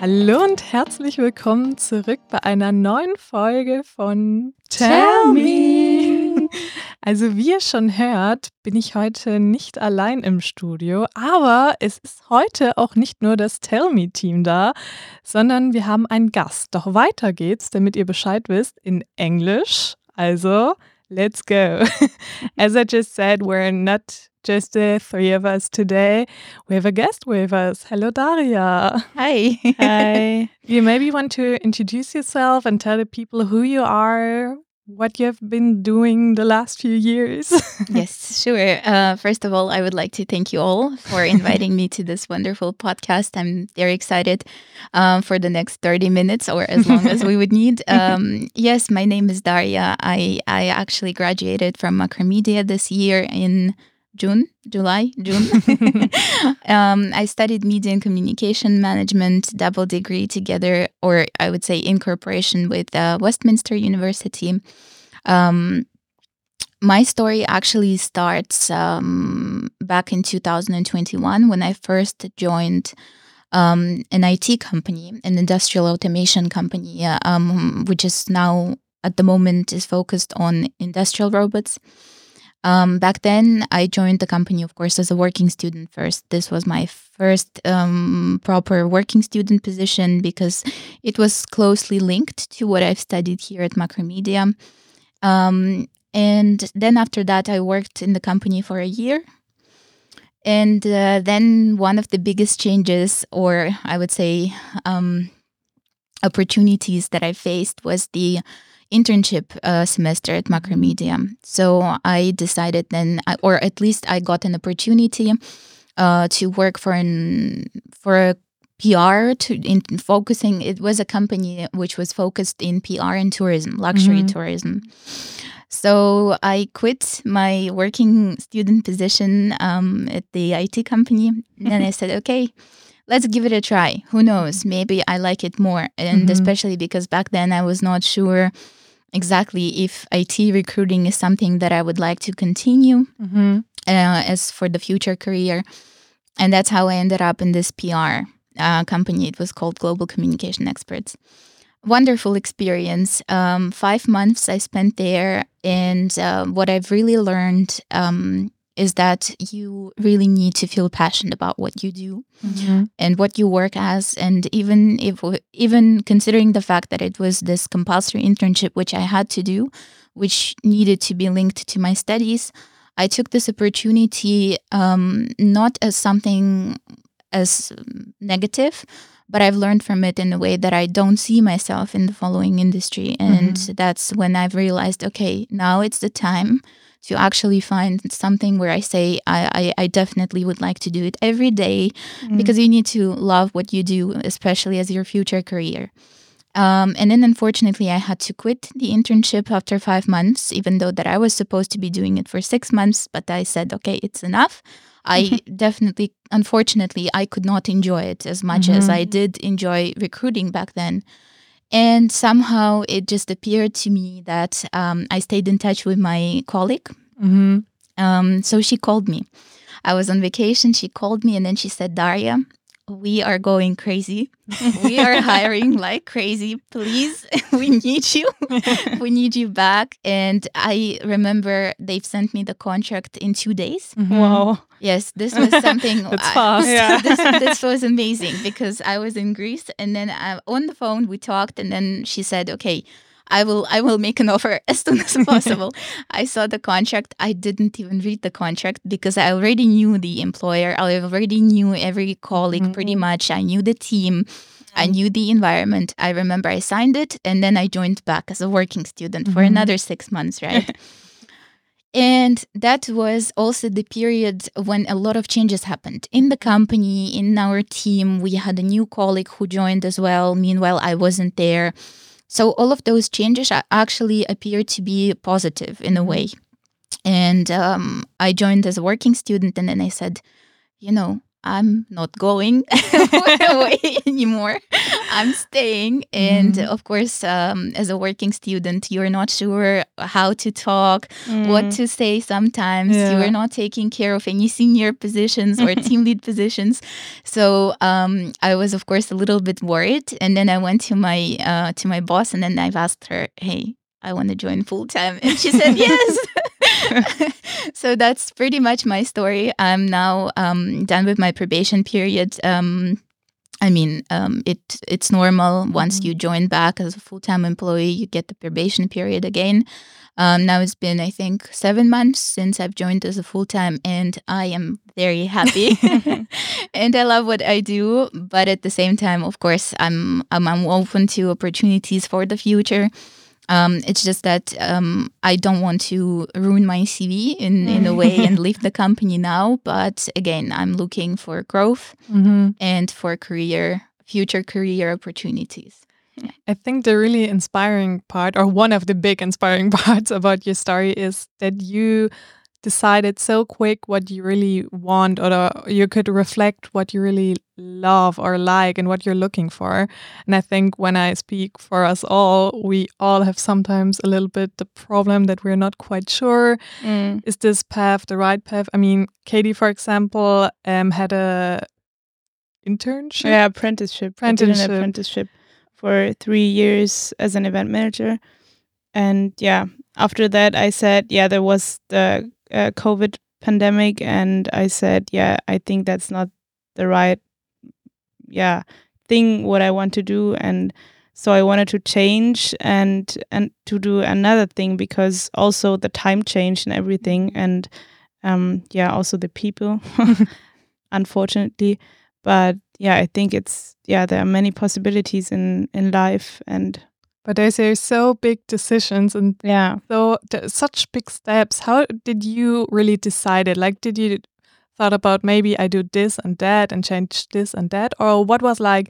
Hallo und herzlich willkommen zurück bei einer neuen Folge von Tell Me. Also wie ihr schon hört, bin ich heute nicht allein im Studio, aber es ist heute auch nicht nur das Tell Me Team da, sondern wir haben einen Gast. Doch weiter geht's, damit ihr Bescheid wisst, in Englisch. Also, let's go. As I just said, we're not just the three of us today. We have a guest with us. Hello, Daria. Hi. Hi. you maybe want to introduce yourself and tell the people who you are, what you have been doing the last few years. yes, sure. Uh, first of all, I would like to thank you all for inviting me to this wonderful podcast. I'm very excited um, for the next 30 minutes or as long as we would need. Um, yes, my name is Daria. I, I actually graduated from Macromedia this year in June, July, June. um, I studied media and communication management, double degree together, or I would say in cooperation with uh, Westminster University. Um, my story actually starts um, back in 2021 when I first joined um, an IT company, an industrial automation company, uh, um, which is now at the moment is focused on industrial robots. Um, back then, I joined the company, of course, as a working student first. This was my first um, proper working student position because it was closely linked to what I've studied here at Macromedia. Um, and then after that, I worked in the company for a year. And uh, then one of the biggest changes, or I would say um, opportunities that I faced, was the internship uh, semester at Macromedia. So I decided then, or at least I got an opportunity uh, to work for an for a PR to in focusing. It was a company which was focused in PR and tourism, luxury mm-hmm. tourism. So I quit my working student position um, at the IT company, and I said, okay let's give it a try. Who knows? Maybe I like it more. And mm-hmm. especially because back then I was not sure exactly if IT recruiting is something that I would like to continue mm-hmm. uh, as for the future career. And that's how I ended up in this PR uh, company. It was called Global Communication Experts. Wonderful experience. Um, five months I spent there. And uh, what I've really learned um, is that you really need to feel passionate about what you do mm-hmm. and what you work as and even if even considering the fact that it was this compulsory internship which I had to do which needed to be linked to my studies I took this opportunity um, not as something as negative but I've learned from it in a way that I don't see myself in the following industry and mm-hmm. that's when I've realized okay now it's the time to actually find something where I say I, I, I definitely would like to do it every day mm. because you need to love what you do, especially as your future career. Um, and then unfortunately, I had to quit the internship after five months, even though that I was supposed to be doing it for six months. But I said, okay, it's enough. I definitely, unfortunately, I could not enjoy it as much mm-hmm. as I mm-hmm. did enjoy recruiting back then. And somehow it just appeared to me that um, I stayed in touch with my colleague. Mm-hmm. Um, so she called me. I was on vacation. She called me and then she said, Daria, we are going crazy. we are hiring like crazy. Please, we need you. we need you back. And I remember they've sent me the contract in two days. Mm-hmm. Wow. Yes, this was something. That's I, fast. Yeah. this, this was amazing because I was in Greece and then I, uh, on the phone we talked and then she said, okay, I will I will make an offer as soon as possible. I saw the contract. I didn't even read the contract because I already knew the employer. I already knew every colleague mm-hmm. pretty much. I knew the team. I mm-hmm. knew the environment. I remember I signed it and then I joined back as a working student mm-hmm. for another 6 months, right? And that was also the period when a lot of changes happened in the company, in our team. We had a new colleague who joined as well. Meanwhile, I wasn't there. So all of those changes actually appear to be positive in a way. And um, I joined as a working student, and then I said, you know, I'm not going away anymore. I'm staying. And Mhm. of course, um, as a working student, you're not sure how to talk, what Mm. to say sometimes. You're not taking care of any senior positions or team lead positions. So um, I was, of course, a little bit worried. And then I went to my uh, to my boss and then I've asked her, hey, I want to join full time. And she said, yes. So that's pretty much my story. I'm now um, done with my probation period. Um, I mean, um, it it's normal. Once you join back as a full time employee, you get the probation period again. Um, now it's been, I think, seven months since I've joined as a full time, and I am very happy. and I love what I do. But at the same time, of course, I'm I'm, I'm open to opportunities for the future. Um, it's just that um, I don't want to ruin my CV in, in a way and leave the company now. But again, I'm looking for growth Mhm. and for career, future career opportunities. I think the really inspiring part, or one of the big inspiring parts about your story, is that you decided so quick what you really want, or uh, you could reflect what you really love or like and what you're looking for. And I think when I speak for us all, we all have sometimes a little bit the problem that we're not quite sure Mm. is this path the right path? I mean, Katie, for example, um, had a internship. Yeah, apprenticeship. I did an Apprenticeship. apprenticeship for three years as an event manager, and yeah, after that, I said, yeah, there was the uh, COVID pandemic, and I said, yeah, I think that's not the right, yeah, thing what I want to do, and so I wanted to change and and to do another thing because also the time changed and everything, and um, yeah, also the people, unfortunately. But yeah i think it's yeah there are many possibilities in in life and But they say so big decisions and yeah so such big steps. How did you really decide it? Like, did you thought about maybe I do this and that and change this and that, or what was like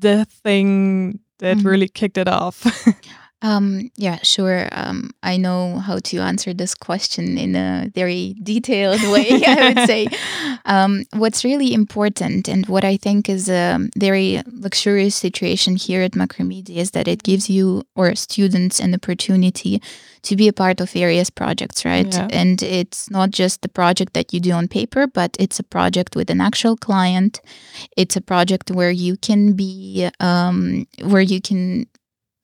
the thing that Mhm. really kicked it off? Um, yeah, sure. Um, I know how to answer this question in a very detailed way, I would say. Um, what's really important and what I think is a very luxurious situation here at Macromedia is that it gives you or students an opportunity to be a part of various projects, right? Yeah. And it's not just the project that you do on paper, but it's a project with an actual client. It's a project where you can be, um, where you can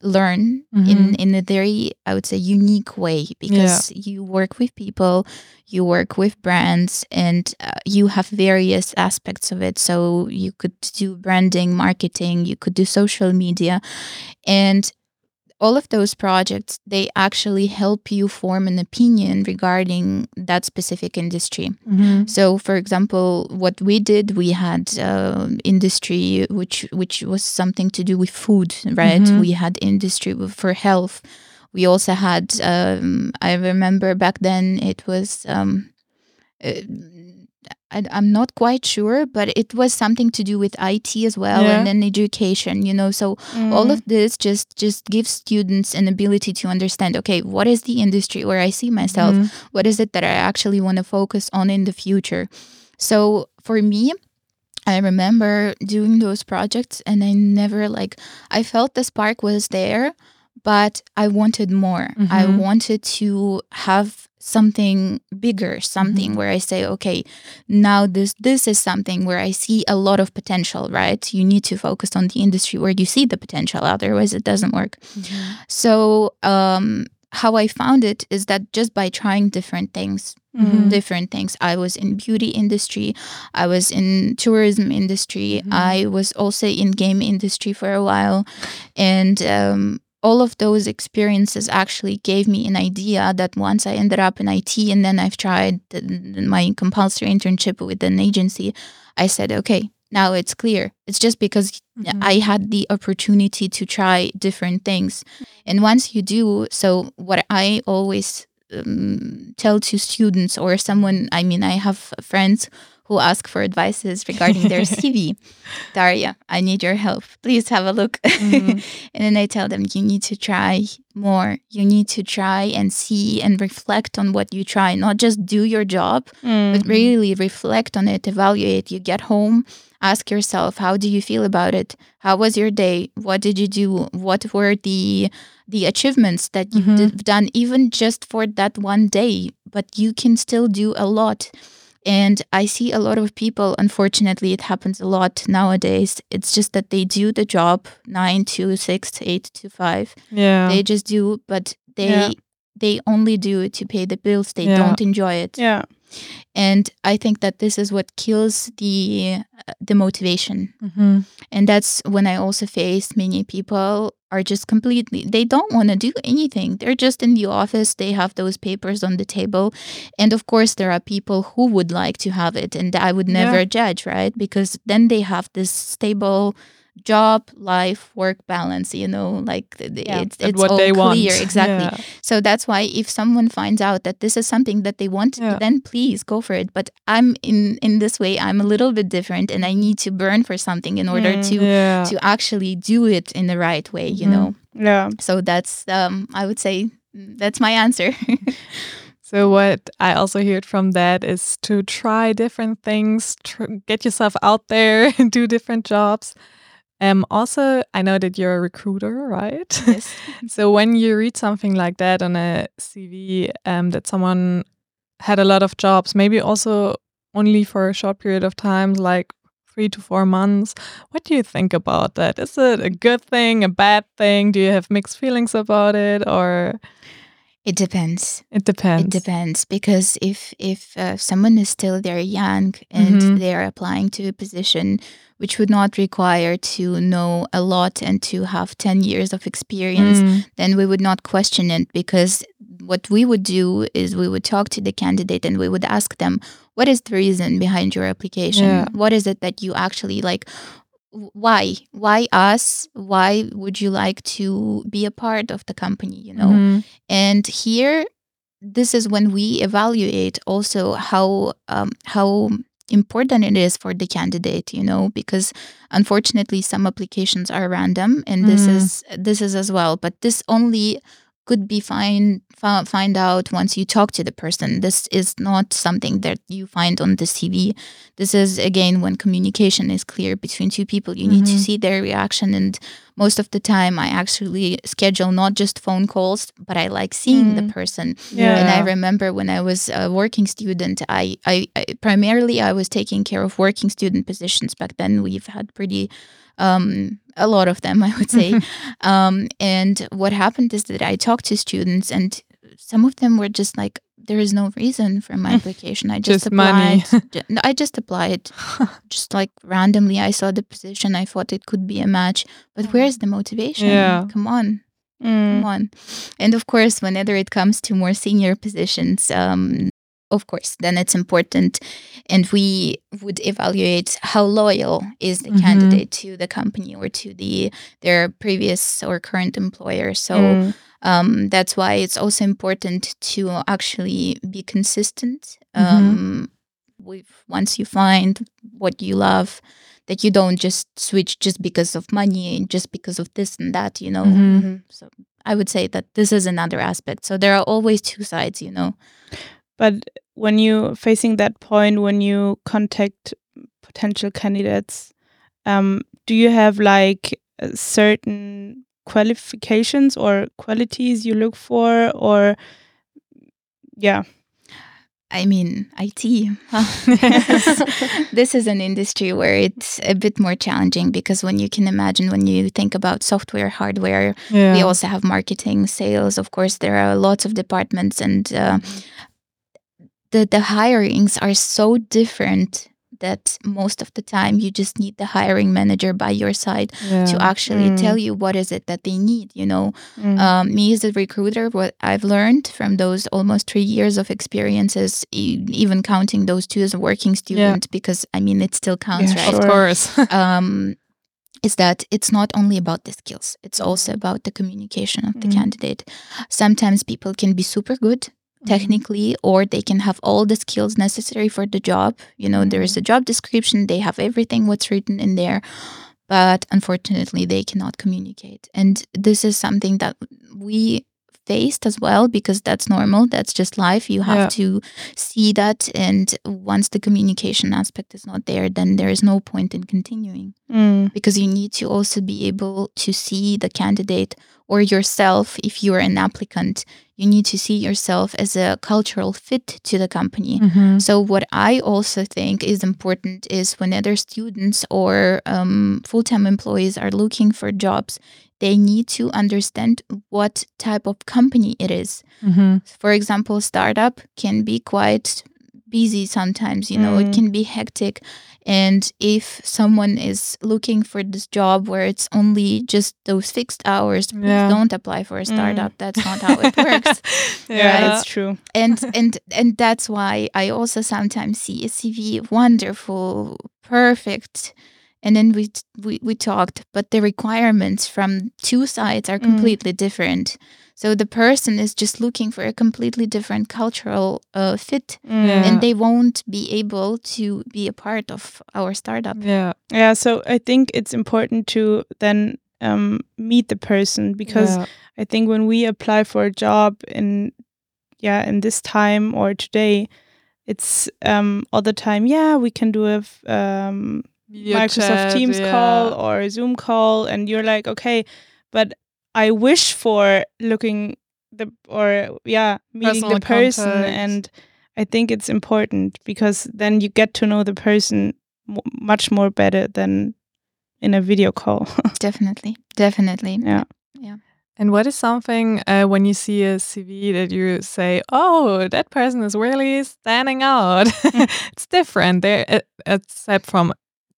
learn in Mhm. in a very i would say unique way because you work with people you work with brands and uh, you have various aspects of it. So you could do branding marketing you could do social media. And all of those projects they actually help you form an opinion regarding that specific industry Mhm. so, for example, what we did, we had uh, industry which which was something to do with food, right? Mhm. We had industry for health. We also had. Um, I remember back then it was. Um, uh, I, I'm not quite sure, but it was something to do with IT as well, Yeah. and then education. You know, so all of this just just gives students an ability to understand. Okay, what is the industry where I see myself? Mhm. what is it that I actually want to focus on in the future. So for me, I remember doing those projects and I never like I felt the spark was there, but I wanted more. I Mhm. wanted to have something bigger, something Mhm. where I say, okay, now this this is something where I see a lot of potential, right? You need to focus on the industry where you see the potential, otherwise it doesn't work. So um how I found it is that just by trying different things, Mhm. different things. I was in beauty industry, I was in tourism industry, Mhm. I was also in game industry for a while, and um, all of those experiences actually gave me an idea that once I ended up in IT and then I've tried the, my compulsory internship with an agency, I said, okay, now it's clear. It's just because Mhm. I had the opportunity to try different things. And once you do, so what I always um, tell to students or someone, I mean, I have friends who ask for advices regarding their CV. Daria, I need your help. Please have a look. Mhm. and then I tell them, you need to try more. You need to try and see and reflect on what you try, not just do your job, Mm. but really reflect on it, evaluate. You get home, ask yourself, how do you feel about it? How was your day? What did you do? What were the the achievements that you've Mhm. done even just for that one day? But you can still do a lot. And I see a lot of people, unfortunately, it happens a lot nowadays. It's just that they do the job nine to six, eight to five. Yeah. They just do, but they Yeah. they only do it to pay the bills. They Yeah. don't enjoy it Yeah. and i think that this is what kills the uh, the motivation Mhm. and that's when i also face many people are just completely they don't want to do anything. They're just in the office. They have those papers on the table. And of course there are people who would like to have it and i would Yeah. never judge right? Because then they have this stable job life work balance you know like Yeah. it's, it's what all they want. clear exactly Yeah. so that's why if someone finds out that this is something that they want, Yeah. then please go for it. But I'm in in this way, I'm a little bit different, and I need to burn for something in order Mm, to to actually do it in the right way. You Mhm. know. Yeah. So that's um, I would say mm, that's my answer. So what I also heard from that is to try different things, tr- get yourself out there, do different jobs. Um, also, I know that you're a recruiter, right? yes. so when you read something like that on a CV, um, that someone had a lot of jobs, maybe also only for a short period of time, like three to four months. What do you think about that? Is it a good thing, a bad thing? Do you have mixed feelings about it, or It depends. it depends? It depends because if if uh, someone is still very young and Mhm. they are applying to a position which would not require to know a lot and to have 10 years of experience Mm, then we would not question it because what we would do is we would talk to the candidate and we would ask them what is the reason behind your application Yeah. what is it that you actually like why why us why would you like to be a part of the company you know mhm. and here this is when we evaluate also how um, how important it is for the candidate you know because unfortunately some applications are random and this Mhm. is this is as well but this only could be find find out once you talk to the person this is not something that you find on the cv this is again when communication is clear between two people you need to Mhm. see their reaction and most of the time i actually schedule not just phone calls but i like seeing the Mm. person Yeah. and I remember when I was a working student, I, I, I primarily I was taking care of working student positions. Back then, we've had pretty um, a lot of them, I would say. um, and what happened is that I talked to students, and some of them were just like, "There is no reason for my application. I just, Just money." applied. No, I just applied, just like randomly. I saw the position. I thought it could be a match, but where's the motivation? Yeah. Come on Mm. come on. And of course, whenever it comes to more senior positions, um, of course, then it's important. And we would evaluate how loyal is the Mhm. candidate to the company or to the their previous or current employer. So Mm. um, that's why it's also important to actually be consistent. Mhm. Um, with once you find what you love, that you don't just switch just because of money, and just because of this and that, you know. Mhm. Mhm. So I would say that this is another aspect. So there are always two sides, you know. But when you facing that point, when you contact potential candidates, um, do you have like certain qualifications or qualities you look for, or yeah, I mean, IT. this is an industry where it's a bit more challenging because when you can imagine, when you think about software, hardware, yeah. we also have marketing, sales. Of course, there are lots of departments, and uh, the the hirings are so different that most of the time you just need the hiring manager by your side yeah. to actually Mm. tell you what is it that they need. You know, Mm. um, me as a recruiter, what I've learned from those almost three years of experiences, e- even counting those two as a working student, because I mean, it still counts, Yeah, right? of course. um, is that it's not only about the skills, it's also about the communication of the Mhm. candidate. Sometimes people can be super good Mm-hmm. technically or they can have all the skills necessary for the job. You know there is a mm-hmm. job description they have everything what's written in there but unfortunately they cannot communicate. And this is something that we faced as well because that's normal that's just life you have Yeah. to see that and once the communication aspect is not there then there is no point in continuing Mm. because you need to also be able to see the candidate or yourself if you are an applicant you need to see yourself as a cultural fit to the company Mhm. so what i also think is important is when other students or um, full-time employees are looking for jobs they need to understand what type of company it is Mhm. for example startup can be quite busy sometimes you know it Mm. can be hectic and if someone is looking for this job where it's only just those fixed hours please Yeah. don't apply for a startup that's not how it works Yeah, it's true. and and and that's why i also sometimes see a cv wonderful perfect and then we we, we talked but the requirements from two sides are Mm. completely different so the person is just looking for a completely different cultural uh, fit Mm. Yeah. and they won't be able to be a part of our startup Yeah. Yeah, so I think it's important to then um, meet the person because yeah. I think when we apply for a job in yeah in this time or today, it's um, all the time. Yeah, we can do a um, Video Microsoft chat, Teams yeah. call or a Zoom call, and you're like, okay, but I wish for looking the or yeah meeting Personal the person, contact. and I think it's important because then you get to know the person m- much more better than in a video call. definitely definitely Yeah. Yeah. And what is something uh, when you see a CV that you say, "Oh, that person is really standing out. it's different." There, uh, except from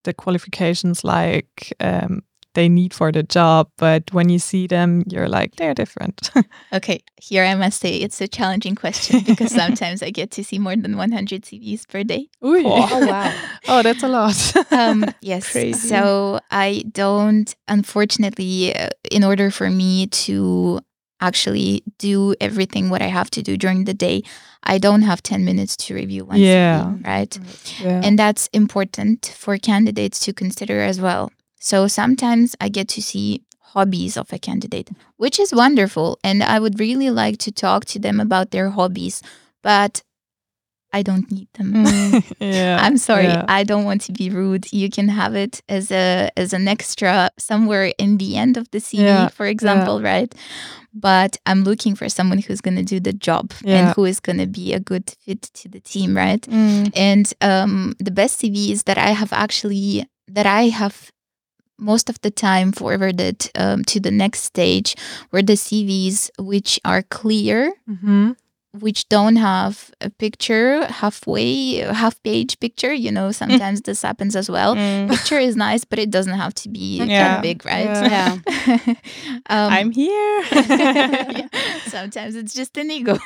the qualifications like um, they need for the job, but when you see them, you're like, they're different. okay here i must say it's a challenging question because sometimes i get to see more than 100 cvs per day Ooh. Oh, wow. oh, that's a lot. um, yes. Crazy. So I don't, unfortunately, uh, in order for me to actually do everything what I have to do during the day, I don't have 10 minutes to review one Yeah. CV, right? Mm, yeah. And that's important for candidates to consider as well. So sometimes I get to see hobbies of a candidate, which is wonderful. And I would really like to talk to them about their hobbies, but I don't need them. yeah. I'm sorry, Yeah. I don't want to be rude. You can have it as a as an extra somewhere in the end of the CV, Yeah, for example, right? But I'm looking for someone who's going to do the job Yeah. and who is going to be a good fit to the team, right? Mm. And um, the best CVs that I have actually that I have most of the time forwarded um, to the next stage were the CVs which are clear hmm which don't have a picture halfway half page picture you know sometimes this happens as well Mm. picture is nice but it doesn't have to be Yeah. that big right Yeah. um, I'm here. yeah, sometimes it's just an ego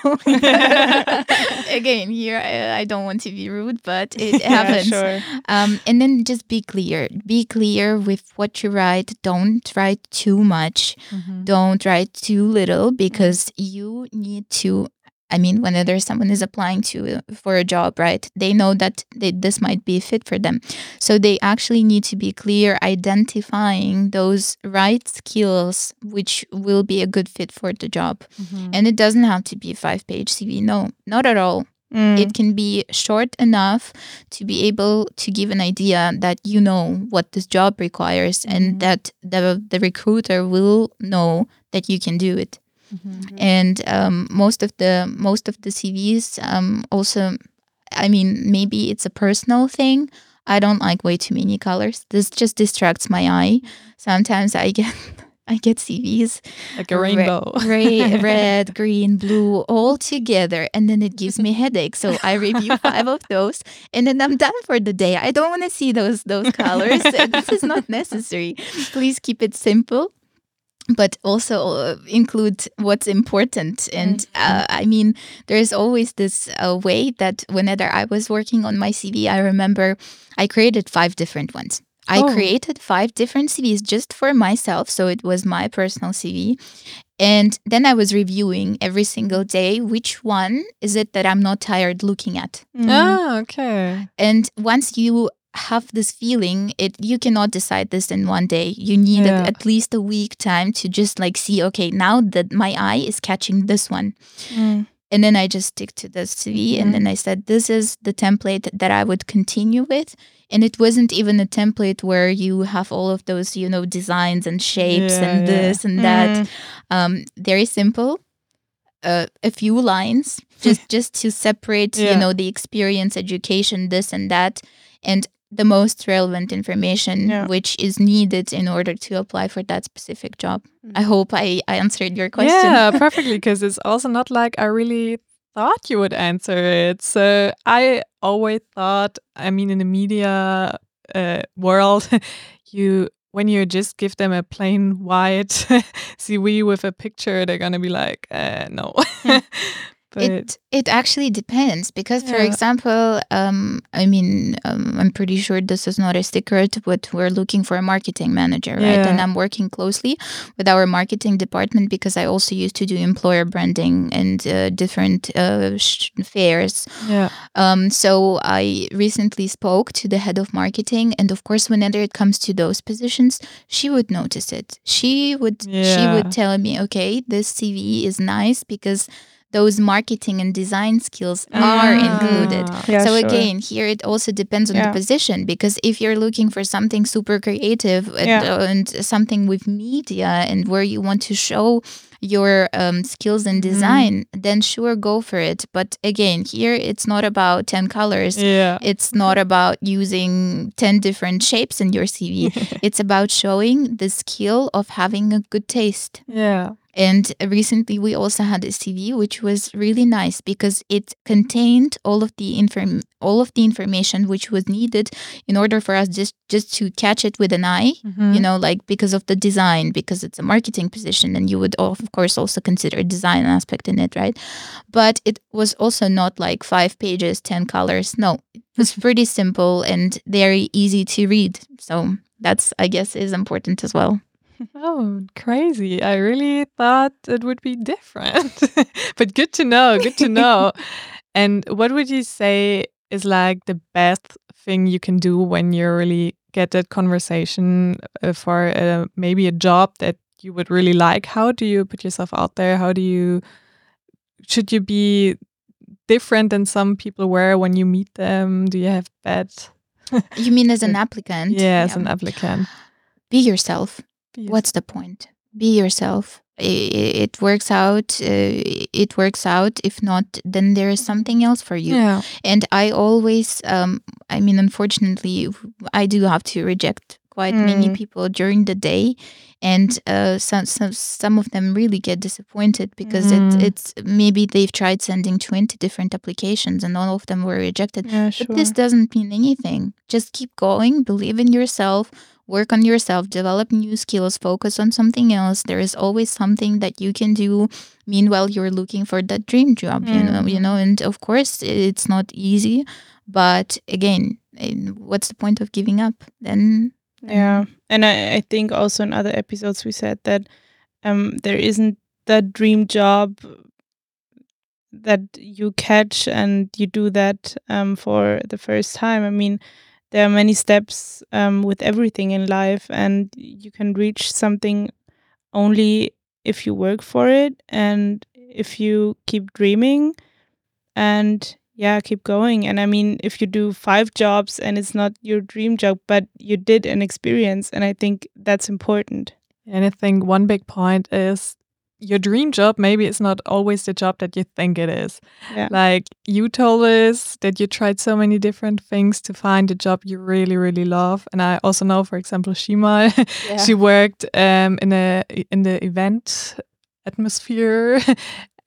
again here I, I don't want to be rude but it Yeah, happens sure. um, and then just be clear be clear with what you write don't write too much Mhm. don't write too little because you need to i mean whenever someone is applying to for a job right they know that they, this might be a fit for them. So they actually need to be clear identifying those right skills which will be a good fit for the job. Mhm. and it doesn't have to be a five page cv no not at all. Mm. it can be short enough to be able to give an idea that you know what this job requires and that the the recruiter will know that you can do it Mhm. and um, most of the most of the CVs um, also I mean maybe it's a personal thing I don't like way too many colors this just distracts my eye sometimes I get I get CVs like a Re- rainbow. Gray, red, green, blue, all together. And then it gives me headache. So I review five of those and then I'm done for the day. I don't want to see those those colors. this is not necessary. Please keep it simple. But also uh, include what's important. And uh, I mean, there's always this uh, way that whenever I was working on my CV, I remember I created five different ones. I Oh. created five different CVs just for myself. So it was my personal CV. And then I was reviewing every single day which one is it that I'm not tired looking at. Mm. Ah, okay. And once you have this feeling, it you cannot decide this in one day. You need Yeah. at, at least a week time to just like see, okay, now that my eye is catching this one. Mm. And then I just stick to this CV and Mhm. then I said, this is the template that I would continue with. And it wasn't even a template where you have all of those, you know, designs and shapes Yeah, and yeah. this and that. Mm. Um, very simple. Uh, a few lines just just to separate you know the experience education this and that and the most relevant information Yeah. which is needed in order to apply for that specific job i hope i, I answered your question Yeah, perfectly. Because it's also not like I really thought you would answer it. So I always thought, I mean, in the media uh, world, you when you just give them a plain white CV with a picture, they're gonna be like, uh, no. But it it actually depends because for example um i mean um, i'm pretty sure this is not a secret but we're looking for a marketing manager right? And i'm working closely with our marketing department because i also used to do employer branding and uh, different uh, sh- fairs. Yeah, um, so I recently spoke to the head of marketing, and of course, whenever it comes to those positions, she would notice it. She would she would tell me, okay, this CV is nice because those marketing and design skills are included. Ah. Yeah, so sure. again, here it also depends on Yeah. the position because if you're looking for something super creative and, uh, and something with media and where you want to show your um, skills in Mhm. design, then sure, go for it. But again, here it's not about 10 colors. Yeah. It's not about using 10 different shapes in your CV. it's about showing the skill of having a good taste. Yeah. And recently, we also had a CV which was really nice because it contained all of the inform all of the information which was needed in order for us just just to catch it with an eye. Mhm. You know, like because of the design, because it's a marketing position, and you would of course also consider design aspect in it, right? But it was also not like five pages, ten colors. No, it was pretty simple and very easy to read. So that's I guess is important as well. Oh, crazy. I really thought it would be different. but good to know. Good to know. and what would you say is like the best thing you can do when you really get that conversation uh, for uh, maybe a job that you would really like? How do you put yourself out there? How do you, should you be different than some people were when you meet them? Do you have that? You mean as an applicant? Yeah, as an applicant. Be yourself. What's the point? Be yourself. I- It works out. Uh, it works out. If not, then there is something else for you. Yeah. And I always, um, I mean, unfortunately, I do have to reject quite many Mm. people during the day, and uh, some some some of them really get disappointed because Mm. it, it's maybe they've tried sending twenty different applications and all of them were rejected. Yeah, sure. But this doesn't mean anything. Just keep going, believe in yourself, work on yourself, develop new skills, focus on something else. There is always something that you can do. Meanwhile, you're looking for that dream job, you know, you Mhm. know, and of course it's not easy, but again, eh, what's the point of giving up? Then Yeah, and I, I think also in other episodes we said that um there isn't that dream job that you catch and you do that um for the first time. I mean, there are many steps um with everything in life, and you can reach something only if you work for it and if you keep dreaming and yeah keep going. And i mean if you do five jobs and it's not your dream job but you did an experience and i think that's important. And I think one big point is your dream job maybe it's not always the job that you think it is. Yeah. Like you told us that you tried so many different things to find the job you really, really love. And I also know, for example, Shima, she worked um, in a in the event atmosphere.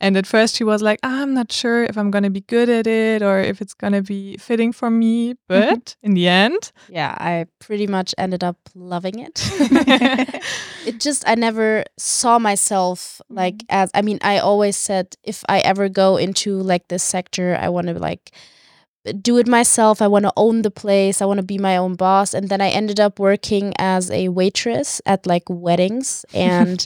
And at first she was like, I'm not sure if I'm going to be good at it or if it's going to be fitting for me. Mm-hmm. But in the end, yeah, I pretty much ended up loving it. it just I never saw myself mm-hmm. like as I mean I always said if I ever go into like this sector I want to like do it myself. I want to own the place. I want to be my own boss. And then I ended up working as a waitress at like weddings. And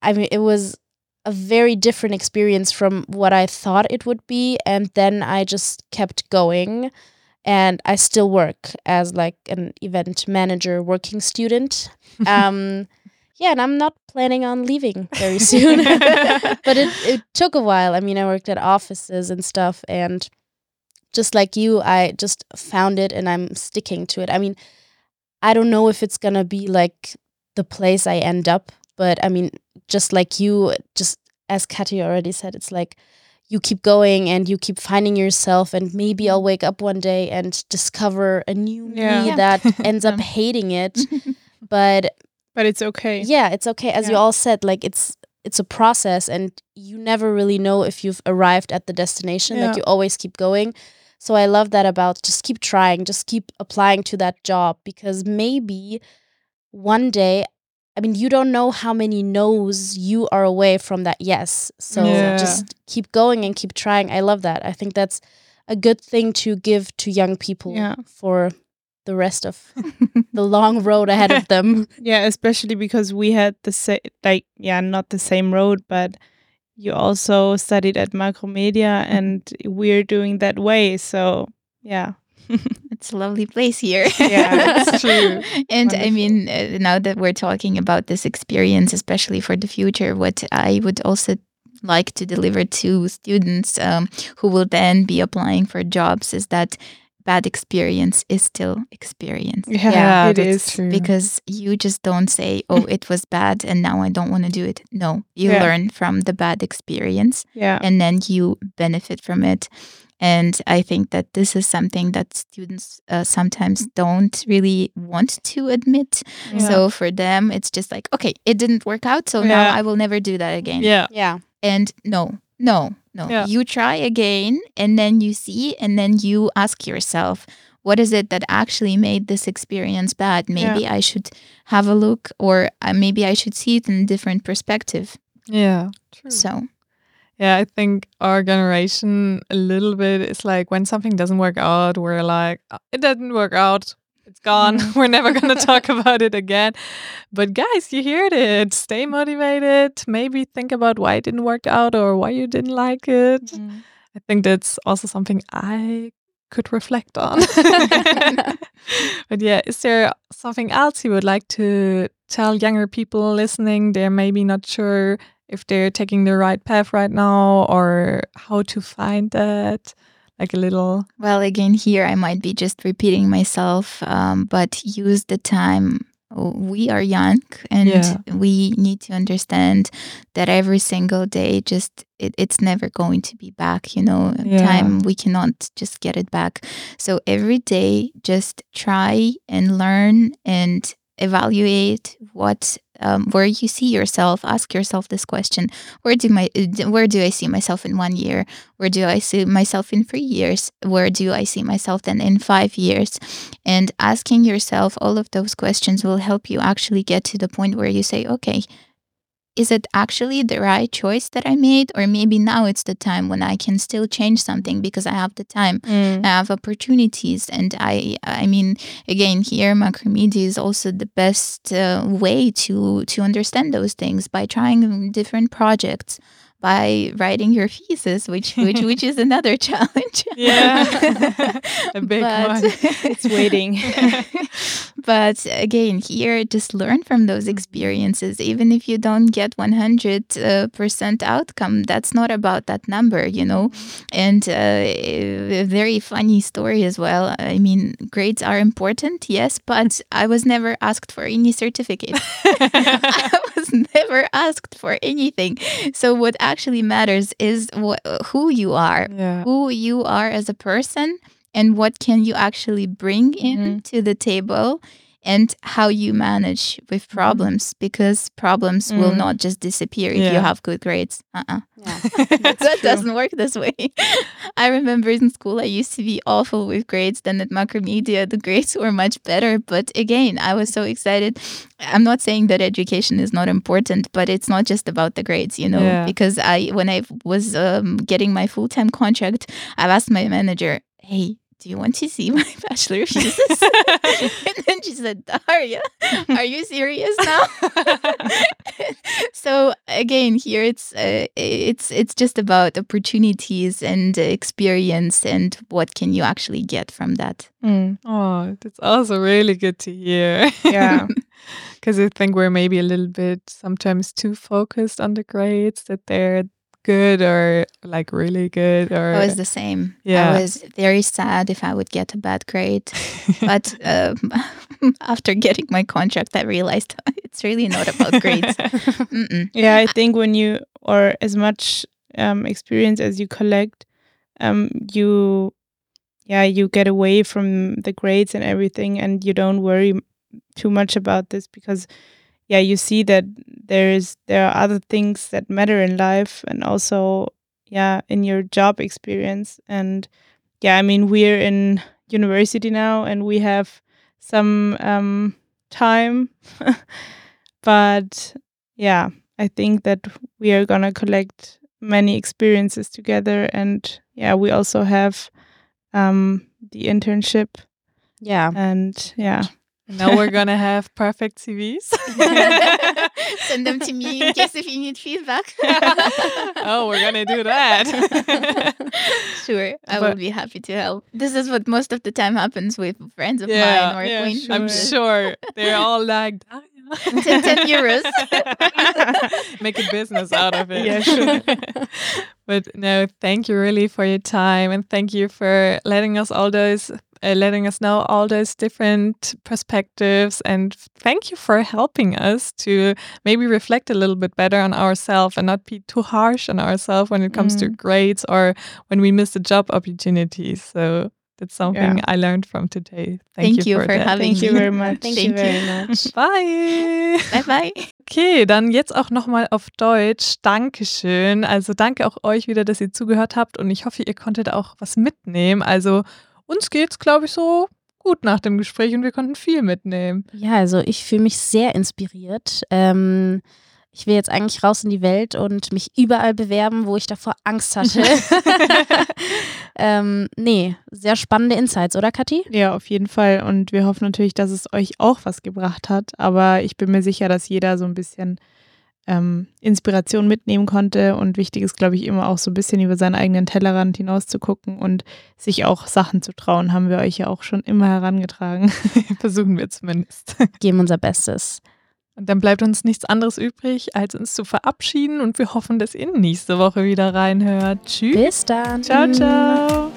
I mean, it was a very different experience from what I thought it would be. And then I just kept going. And I still work as like an event manager, working student. Um, yeah, and I'm not planning on leaving very soon. but it, it took a while. I mean, I worked at offices and stuff. And just like you, I just found it and I'm sticking to it. I mean, I don't know if it's going to be like the place I end up, but I mean, just like you, just as Katy already said, it's like you keep going and you keep finding yourself and maybe I'll wake up one day and discover a new Yeah. me Yeah. that ends up hating it. But But it's okay. yeah, it's okay. As you all said, like it's it's a process and you never really know if you've arrived at the destination. Yeah. Like you always keep going. So I love that about just keep trying, just keep applying to that job because maybe one day I mean you don't know how many no's you are away from that yes. So Yeah. just keep going and keep trying. I love that. I think that's a good thing to give to young people Yeah. for the rest of the long road ahead of them. Yeah, especially because we had the same, like, yeah, not the same road, but you also studied at Macromedia mm-hmm. and we're doing that way. So, yeah. It's a lovely place here. Yeah, it's true. and I mean, uh, now that we're talking about this experience, especially for the future, what I would also like to deliver to students um, who will then be applying for jobs is that bad experience is still experience. Yeah, it that's is. true. Because you just don't say, oh, it was bad and now I don't want to do it. No, you Yeah. learn from the bad experience Yeah. and then you benefit from it. And I think that this is something that students uh, sometimes don't really want to admit. Yeah. So for them, it's just like, okay, it didn't work out. So now I will never do that again. yeah. Yeah. And no, no, no. Yeah. You try again and then you see, and then you ask yourself, what is it that actually made this experience bad? Maybe I should have a look, or uh, maybe I should see it in a different perspective. Yeah. True. So, Yeah, I think our generation a little bit is like when something doesn't work out, we're like, "Oh, it didn't work out. It's gone. Mm. we're never going to talk about it again. But guys, you heard it. Stay motivated. Maybe think about why it didn't work out or why you didn't like it. Mm. I think that's also something I could reflect on. but yeah, is there something else you would like to tell younger people listening? They're maybe not sure if they're taking the right path right now or how to find that. Like a little, well, again, here I might be just repeating myself, um, but use the time. We are young and Yeah. we need to understand that every single day, just it, it's never going to be back, you know, Yeah. time we cannot just get it back. So every day, just try and learn and evaluate what um, where you see yourself ask yourself this question where do my where do i see myself in one year? Where do i see myself in three years? Where do i see myself then in five years? And asking yourself all of those questions will help you actually get to the point where you say okay is it actually the right choice that i made? Or maybe now it's the time when i can still change something because i have the time. Mm. I have opportunities. And i i mean again here macromedia is also the best uh, way to to understand those things by trying different projects by writing your thesis which which which is another challenge Yeah. A big one. It's waiting. but again here just learn from those experiences even if you don't get 100 uh, percent outcome that's not about that number you know and uh, a very funny story as well i mean grades are important yes but i was never asked for any certificate never asked for anything so what actually matters is wh- who you are yeah. who you are as a person and what can you actually bring in mm-hmm. to the table and how you manage with problems because problems will Mm. not just disappear if you have good grades. Uh-uh. Yeah. that true. doesn't work this way. I remember in school I used to be awful with grades. Then at Macromedia the grades were much better. But again, I was so excited. I'm not saying that education is not important, but it's not just about the grades, you know. Yeah. Because I when I was um, getting my full time contract, I've asked my manager, "Hey." Do you want to see my bachelor thesis? and then she said, Daria, are you serious now? so again, here it's uh, it's it's just about opportunities and experience and what can you actually get from that. Mm. Oh, that's also really good to hear. Yeah. Because I think we're maybe a little bit sometimes too focused on the grades that they're good or like really good or I was the same. Yeah. I was very sad if I would get a bad grade, but um, after getting my contract, I realized it's really not about grades. Yeah i think when you or as much um, experience as you collect um, you yeah you get away from the grades and everything and you don't worry too much about this because yeah you see that there is there are other things that matter in life and also yeah in your job experience. And yeah i mean we're in university now and we have some um time. But yeah i think that we are going to collect many experiences together and yeah we also have um the internship. Yeah. and yeah now we're gonna have perfect CVs. Send them to me in case if you need feedback. oh, we're gonna do that. sure, I But- will be happy to help. This is what most of the time happens with friends of Yeah, mine or yeah, acquaintances. I'm sure they're all like, Ten- 10 euros. Make a business out of it. Yeah, sure. but no, thank you really for your time and thank you for letting us all those. Uh, letting us know all those different perspectives and thank you for helping us to maybe reflect a little bit better on ourselves and not be too harsh on ourselves when it comes to Mm. grades or when we miss a job opportunity. so that's something Yeah. I learned from today. Thank, Thank you for that. having thank you very much Thank, Thank you very much. Bye. Bye bye. Okay, dann jetzt auch nochmal auf Deutsch. Dankeschön. Also danke auch euch wieder, dass ihr zugehört habt und ich hoffe, ihr konntet auch was mitnehmen. Also uns geht's, glaube ich, so gut nach dem Gespräch und wir konnten viel mitnehmen. Ja, also ich fühle mich sehr inspiriert. Ähm, ich will jetzt eigentlich raus in die Welt und mich überall bewerben, wo ich davor Angst hatte. ähm, nee, sehr spannende Insights, oder Kathi? Ja, auf jeden Fall. Und wir hoffen natürlich, dass es euch auch was gebracht hat. Aber ich bin mir sicher, dass jeder so ein bisschen ähm, Inspiration mitnehmen konnte. Und wichtig ist, glaube ich, immer auch so ein bisschen über seinen eigenen Tellerrand hinaus zu gucken und sich auch Sachen zu trauen, haben wir euch ja auch schon immer herangetragen. Versuchen wir zumindest. Geben unser Bestes. Und dann bleibt uns nichts anderes übrig, als uns zu verabschieden und wir hoffen, dass ihr nächste Woche wieder reinhört. Tschüss. Bis dann. Ciao, ciao.